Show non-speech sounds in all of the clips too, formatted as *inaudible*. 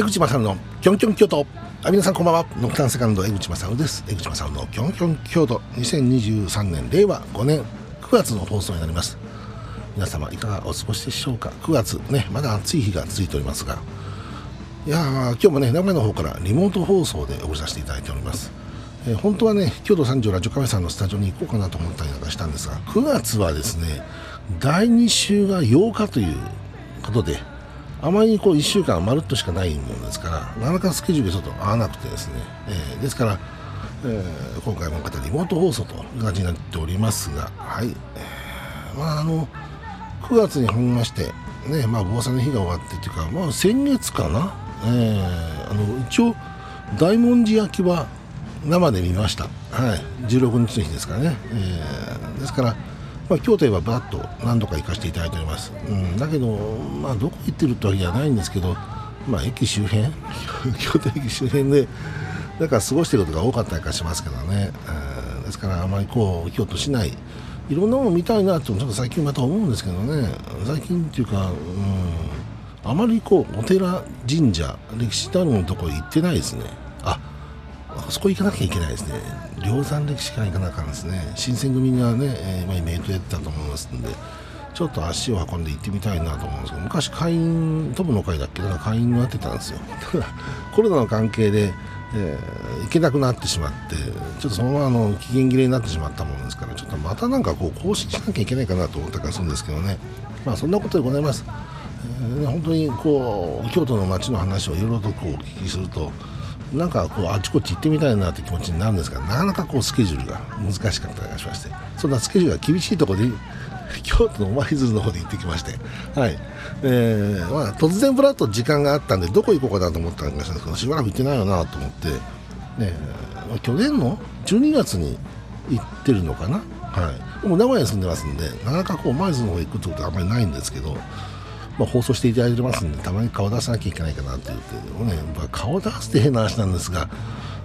江口正のキョンキョン京都。あ皆さんこんばんは。ノクタンセカンド江口正です。江口正のキョンキョン京都。2023年令和5年。9月の放送になります。皆様いかがお過ごしでしょうか。9月ねまだ暑い日が続いておりますが。いや今日もね名古屋の方からリモート放送でお送りさせていただいております。えー、本当はね京都三条ラジオカフェさんのスタジオに行こうかなと思ったりなんかしたんですが9月はですね第2週が8日ということであまりこう1週間まるっとしかないものですからなかなかスケジュールがちょっと合わなくてですね、えー、ですから、えー、今回もまたリモート放送という感じになっておりますがはい、えー、まああの9月に入りましてねまあ防災の日が終わってっていうかまあ先月かな、えー、あの一応大文字焼きは生で見ました、はい、16日の日ですからね、えー、ですからまあ、京都へはバッと何度か行かせていただいております、うん、だけど、まあ、どこ行ってるってわけじゃないんですけど、まあ、駅周辺。*laughs* 京都駅周辺でだから過ごしてることが多かったりかしますけどね、うん、ですからあまりこう京都市内いろんなもの見たいなとちょっと最近また思うんですけどね。最近っていうか、うん、あまりこうお寺神社歴史あるのところ行ってないですね。あそこ行かなきゃいけないですね。梁山歴史館行かなあかんですね。新選組がね、えー、今イベントやってたと思いますんでちょっと足を運んで行ってみたいなと思うんですけど昔会員トムの会だっけだから会員になってたんですよ。た *laughs* だコロナの関係で、えー、行けなくなってしまってちょっとそのままあの期限切れになってしまったものですからちょっとまたなんかこう更新しなきゃいけないかなと思ったりするんですけどね。まあそんなことでございます、えー、本当にこう京都の街の話をいろいろとこうお聞きするとなんかこうあちこち行ってみたいなって気持ちになるんですがなかなかこうスケジュールが難しかったりしましてそんなスケジュールが厳しいところで *laughs* 京都の舞鶴の方で行ってきまして、はい。えーまあ、突然ぶらっと時間があったんでどこ行こうかなと思ったんですけどしばらく行ってないよなと思って、ね、去年の12月に行ってるのかな、はい、も名古屋に住んでますんでなかなかこう舞鶴の方行くってことはあんまりないんですけどまあ、放送していただいてますんでたまに顔出さなきゃいけないかなって言ってね、まあ、顔出すって変な話なんですが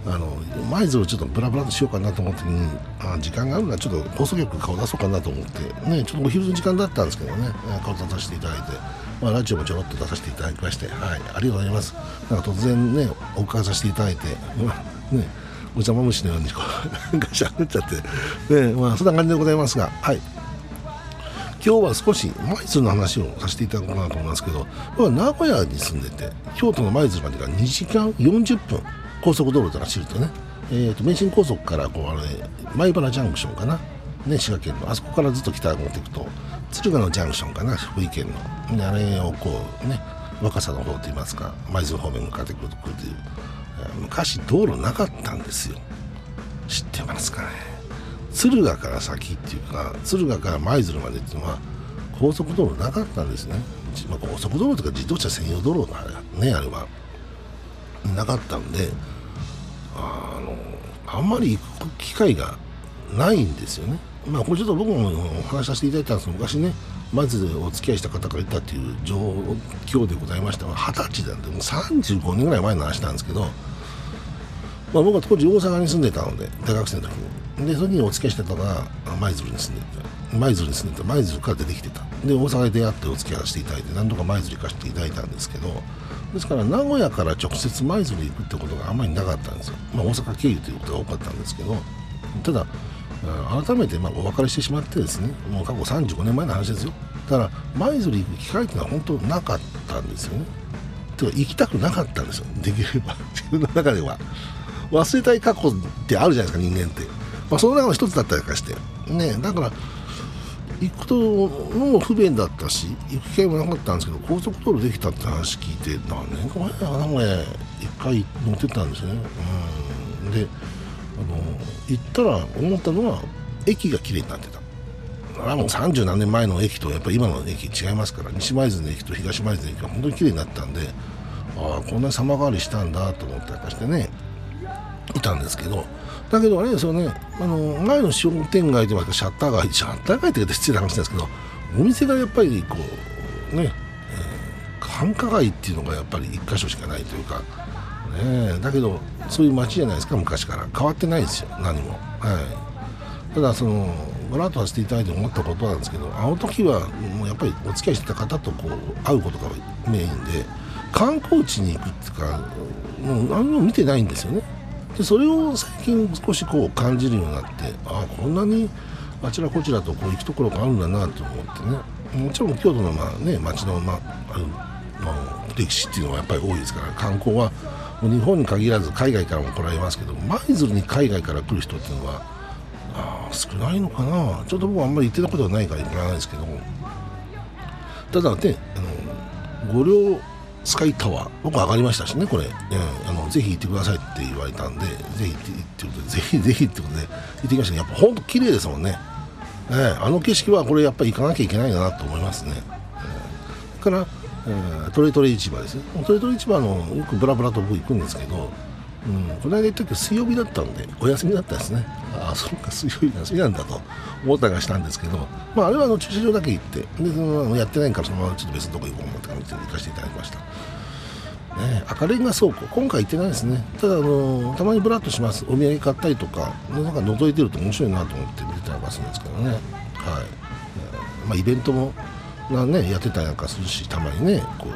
あの舞鶴をちょっとブラブラとしようかなと思ってにあ時間があるならちょっと放送局顔出そうかなと思ってねちょっとお昼の時間だったんですけどね顔出させていただいて、まあ、ラジオもちょろっと出させていただきましてはいありがとうございます。なんか突然ねお伺いさせていただいて、ねお邪魔虫のようにこうなんか喋っちゃってねまあそんな感じでございますがはい。今日は少し舞鶴の話をさせていただこうかなと思いますけど僕は名古屋に住んでて京都の舞鶴までが2時間40分高速道路で走るとね、えーと、名神高速からこうあれ米原ジャンクションかな、ね、滋賀県のあそこからずっと北を持っていくと敦賀のジャンクションかな福井県の。であれをこうね若さの方といいますか舞鶴方面に向かってくるという。昔道路なかったんですよ。知ってますかね？敦賀から先っていうか敦賀から舞鶴までっていうのは高速道路なかったんですね、まあ、高速道路とか自動車専用道路がねあれは。なかったんであのあんまり行く機会がないんですよね。まあこれちょっと僕もお話しさせていただいたんです昔ねまずお付き合いした方から言ったっていう状況でございましたが二十歳なんでもう35年ぐらい前の話なんですけどまあ、僕は当時大阪に住んでたので大学生の時に。でその時にお付き合いしてたのが舞鶴に住んでて。舞鶴に住んでて。舞鶴から出てきてた。で大阪で出会ってお付き合いしていただいて何度か舞鶴行かせていただいたんですけどですから名古屋から直接舞鶴行くってことがあんまりなかったんですよ、まあ、大阪経由ということが多かったんですけどただ改めてまあお別れしてしまってですねもう過去35年前の話ですよ。だから舞鶴行く機会っていうのは本当なかったんですよね。てか行きたくなかったんですよ。できれば。自分の中では。忘れたい過去ってあるじゃないですか人間って、まあ、その中の一つだったりとかしてねだから行くとのも不便だったし行く機会もなかったんですけど高速道路できたって話聞いて何年か前だなこれ。一回乗ってたんですね。うん。であの行ったら思ったのは駅が綺麗になってた。あれはもう30何年前の駅とやっぱり今の駅違いますから西舞鶴の駅と東舞鶴の駅が本当に綺麗になったんでああこんなに様変わりしたんだと思ったりしてねいたんですけどだけどあれですよねあの前の商店街ではシャッター街シャッター街って言って失礼な話ですけどお店がやっぱりこうね、えー、繁華街っていうのがやっぱり1箇所しかないというか、ね、だけどそういう街じゃないですか昔から変わってないですよ何も。はいただそのご覧とさせていただいて思ったことなんですけどあの時はもうやっぱりお付き合いしてた方とこう会うことがメインで観光地に行くっていうかもう何も見てないんですよねでそれを最近少しこう感じるようになってああこんなにあちらこちらとこう行くところがあるんだなと思ってね。もちろん京都のまあ、ね、町の、まあ、あるの歴史っていうのはやっぱり多いですから観光は日本に限らず海外からも来られますけど舞鶴に海外から来る人っていうのはあ少ないのかな。ちょっと僕はあんまり行ってたことはないから行かないですけどただねあの五稜スカイタワー。僕上がりましたしねこれ、えー、あのぜひ行ってくださいって言われたんでぜひ行ってってこと。でぜひぜひってことで行ってきましたけどやっぱ本当綺麗ですもんね、えー、あの景色はこれやっぱり行かなきゃいけないなと思いますね、えー、からえー、トレトレ市場です。ねトレトレ市場のよくブラブラと僕行くんですけど、うん、この間行った時水曜日だったんでお休みだったんですね。ああそうか水曜日休みなんだと思ったりしたんですけど、まあ、あれはあの駐車場だけ行ってでそのやってないからそのままちょっと別のとこ行こうと思って行かせていただきました。ね、赤レンガ倉庫、今回行ってないですね、ただ、あのたまにブラッとします、お土産買ったりとか、なんか覗いてると面白いなと思って見てたりするんですけどね、はい。まあ、イベントもねやってたりなんかするしたまにねこう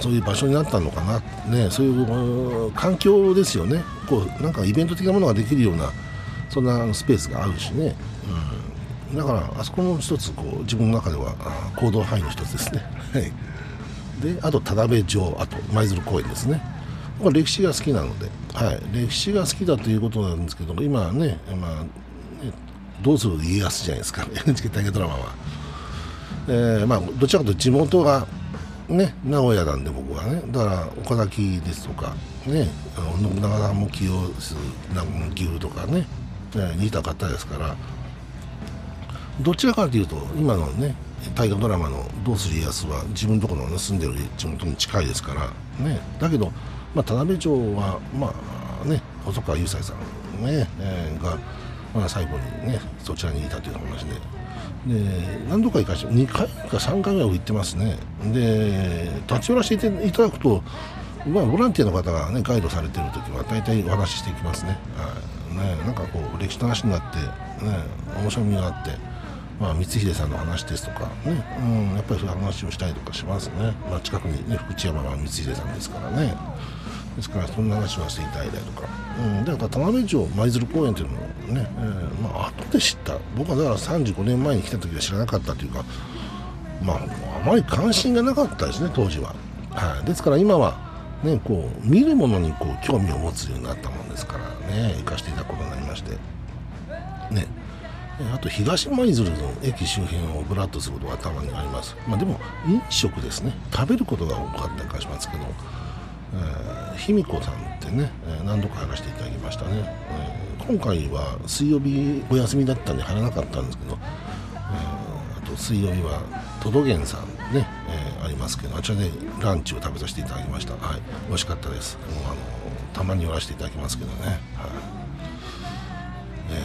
そういう場所になったのかな。ねそういう環境ですよね。こうなんかイベント的なものができるようなそんなスペースがあるしね、うん、だからあそこも一つこう自分の中では行動範囲の一つですね。*laughs* はい。であと田辺城あと舞鶴公園ですね。これ歴史が好きなので、はい、歴史が好きだということなんですけど今ね,、まあ、ねどうする家康じゃないですか。*laughs* NHK 大河ドラマは。えー、まあ、どちらかというと地元が、ね、名古屋なんで僕はね。だから岡崎ですとか、ね、信長さんも起用する岐阜とかね、えー、似た方ですから。どちらかというと今のね大河ドラマの「どうする家康」は自分のところの住んでる地元に近いですから。ねだけど、まあ、田辺町はまあね細川雄斎さんね、えー、が、まあ、最後にねそちらにいたという話で。で何度か行かして2回か3回ぐらい行ってますね。で立ち寄らせていただくと、まあ、ボランティアの方が、ね、ガイドされてる時は大体お話ししていきますね,、はい、ねなんかこう歴史の話になって、ね、面白みがあって、まあ、光秀さんの話ですとかね、うん、やっぱりそういう話をしたりとかしますね、まあ、近くに、ね、福知山が光秀さんですからね。ですからそんな話はしていただいたりとか、うん、だから田辺町舞鶴公園というのもね、えー、まあ後で知った。僕はだから35年前に来た時は知らなかったというかまああまり関心がなかったですね当時は、はい、ですから今はねこう見るものにこう興味を持つようになったもんですからね行かせていただくことになりまして。ね。あと東舞鶴の駅周辺をぶらっとすることがたまにあります、まあ、でも飲食ですね。食べることが多かったりしますけどえ、卑弥呼さんってね、え、何度か話していただきましたね、えー、今回は水曜日お休みだったんで貼らなかったんですけど、えー、あと水曜日はトドゲンさんね、え、ありますけどあちらでランチを食べさせていただきました。はい美味しかったです。もうあのたまに寄らせていただきますけどね。はい。え、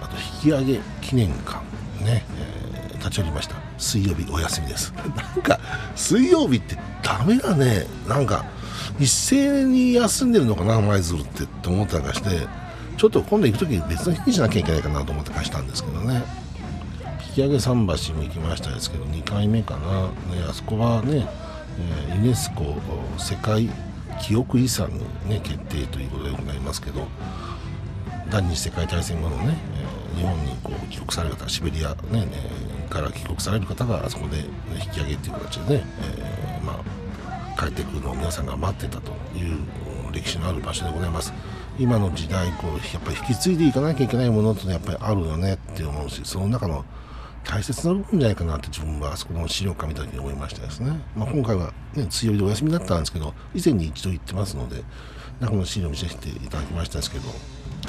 あと引き上げ記念館ね、え、立ち寄りました。水曜日お休みです。なんか水曜日ってダメだね。なんか一斉に休んでるのかな舞鶴ってって思ったりしてちょっと今度行く時別の日にしなきゃいけないかなと思って貸したんですけどね。引き上げ桟橋も行きましたですけど2回目かな、ね、あそこはね、え、ユネスコ世界記憶遺産に、ね、決定ということでございますけど第二次世界大戦後のね、え、日本にこう帰国される方シベリアね、ねから帰国される方があそこで、ね、引き上げという形でね、えー、まあ帰ってくるのを皆さんが待ってたという歴史のある場所でございます。今の時代こうやっぱり引き継いでいかなきゃいけないものってやっぱりあるよねって思うしその中の大切な部分じゃないかなって自分はあそこの資料館見た時に思いましたですね、まあ、今回は、ね、強いでお休みだったんですけど以前に一度行ってますので中の資料を見せていただきましたですけど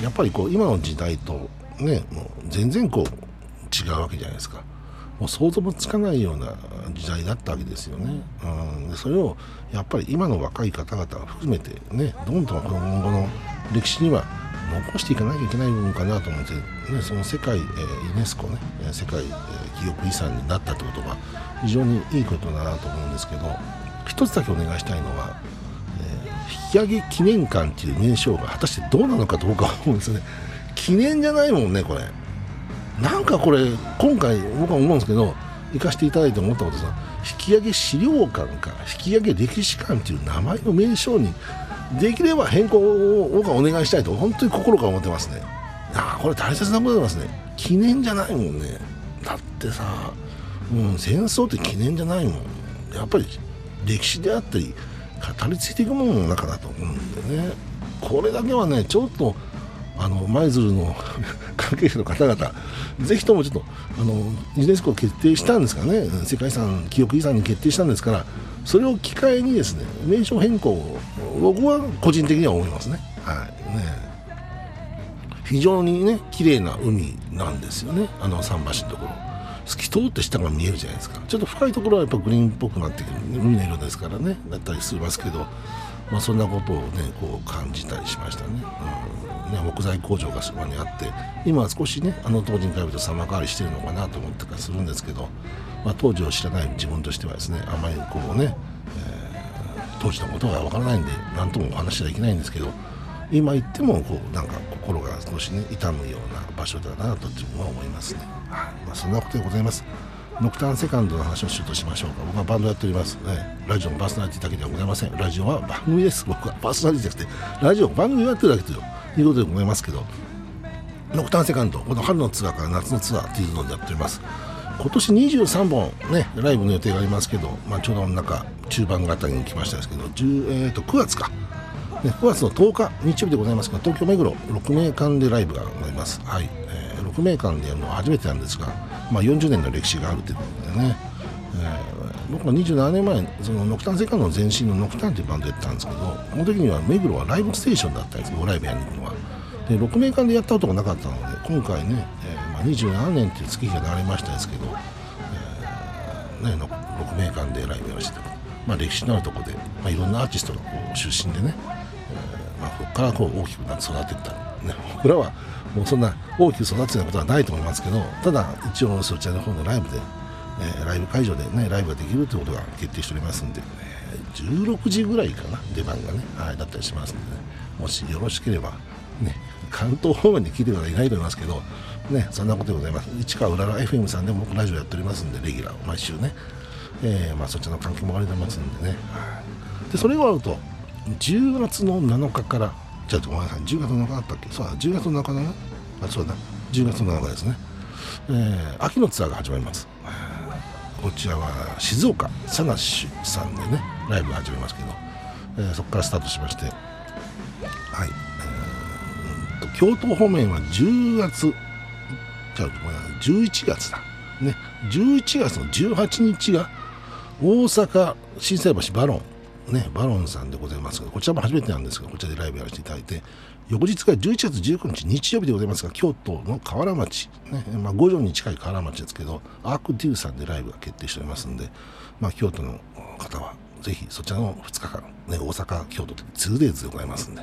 やっぱりこう今の時代とねもう全然こう違うわけじゃないですか。もう想像もつかないような時代だったわけですよね。うん、それをやっぱり今の若い方々含めてねどんどん今後の歴史には残していかなきゃいけない部分かなと思って、ね、その世界、えー、ユネスコね世界、えー、記憶遺産になったってことが非常にいいことだなと思うんですけど一つだけお願いしたいのは、えー、引き上げ記念館っていう名称が果たしてどうなのかと僕は思うんですね。記念じゃないもんねこれ。なんかこれ今回僕は思うんですけど行かせていただいて思ったことですが引き上げ資料館か引き上げ歴史館という名前の名称にできれば変更をお願いしたいと本当に心から思ってますね。あこれ大切なことでますね。記念じゃないもんね。だってさ、うん、戦争って記念じゃないもん。やっぱり歴史であったり語り継いでいくものの中だと思うんでね。これだけはねちょっとあの舞鶴の関係者の方々ぜひともちょっとあのユネスコ決定したんですからね。世界遺産記憶遺産に決定したんですからそれを機会にですね名称変更を僕は個人的には思いますね。はい。ね。非常にね綺麗な海なんですよね。あの桟橋のところ。透き通って下が見えるじゃないですか。ちょっと深いところはやっぱグリーンっぽくなってくる海の色ですからねだったりしますけどまあ、そんなことをねこう感じたりしましたね,、うん、ね木材工場がそばにあって今は少しねあの当時に比べると様変わりしてるのかなと思ってからするんですけど、まあ、当時を知らない自分としてはですねあまりこうね、えー、当時のことがわからないんで何ともお話はできないんですけど今言ってもこうなんか心が少しね痛むような場所だなと自分は思いますね。まあ、そんなことでございます。ノクターンセカンドの話をしようとしましょうか。僕はバンドやっております、ね、ラジオのパーソナリティだけではございません。ラジオは番組です。僕はパーソナリティじゃなくてラジオ番組をやってるだけということでございますけどノクターンセカンドこの春のツアーから夏のツアーっていうのでやっております。今年23本ねライブの予定がありますけど、まあ、ちょうど中中盤あたりに来ましたですけど、えー、と9月か。ね、9月の10日日曜日でございますが東京目黒6名館でライブがございます、はいえー、6名館でやるのは初めてなんですがまあ、40年の歴史があるということでね、えー、僕は27年前そのノクタンセカンドの前身のノクタンというバンドやったんですけどこの時には目黒はライブステーションだったんですよライブやりに行くのは。で6名間でやったことがなかったので今回ね、えーまあ、27年という月日が流れましたですけど、えーね、6名間でライブやらせてまあ、歴史のあるところで、まあ、いろんなアーティストがこう出身でね、えーまあ、ここからこう大きくなって育っていった、ね、僕らはもうそんな大きく育つようなことはないと思いますけどただ一応そちらの方のライブで、え、ライブ会場でねライブができるということが決定しておりますんで、え、16時ぐらいかな出番がね、はい、だったりしますんでね。もしよろしければね関東方面に聞いてる方いないと思いますけどねそんなことでございます。市川うらら FM さんでも僕ラジオやっておりますんでレギュラー毎週ね、えー、まあ、そちらの関係もありますんでね。でそれがあると10月の7日からじゃあごめんなさい10月の中だったっけ？そうだ10月の中だな？あそうだ10月の中ですね、えー、秋のツアーが始まります。こちらは静岡佐賀市さんでねライブ始めますけど、えー、そこからスタートしましてはい、えー、京都方面は10月じゃあ11月だ。ね11月の18日が大阪心斎橋バロンね、バロンさんでございますが、こちらも初めてなんですが、こちらでライブやらせていただいて、翌日が11月19日日曜日でございますが、京都の河原町、ね、まあ、五条に近い河原町ですけど、アークデューさんでライブが決定しておりますんで、まあ、京都の方は、ぜひそちらの2日間、ね、大阪、京都で 2days でございますんで、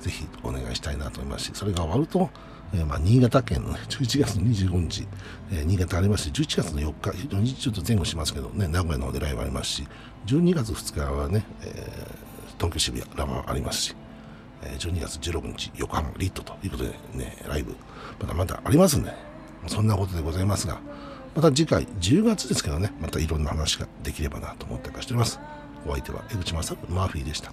ぜひお願いしたいなと思いますし、それが終わると、えー、まあ新潟県の、ね、11月25日、えー、新潟ありますし、11月の4日、非常にちょっと前後しますけど、ね、名古屋の方でライブありますし、12月2日はね、えー、東京渋谷ラマありますし、12月16日横浜リットということでね、ライブまだまだありますんで、そんなことでございますが、また次回10月ですけどね、またいろんな話ができればなと思ってかしております。お相手は江口正マーフィーでした。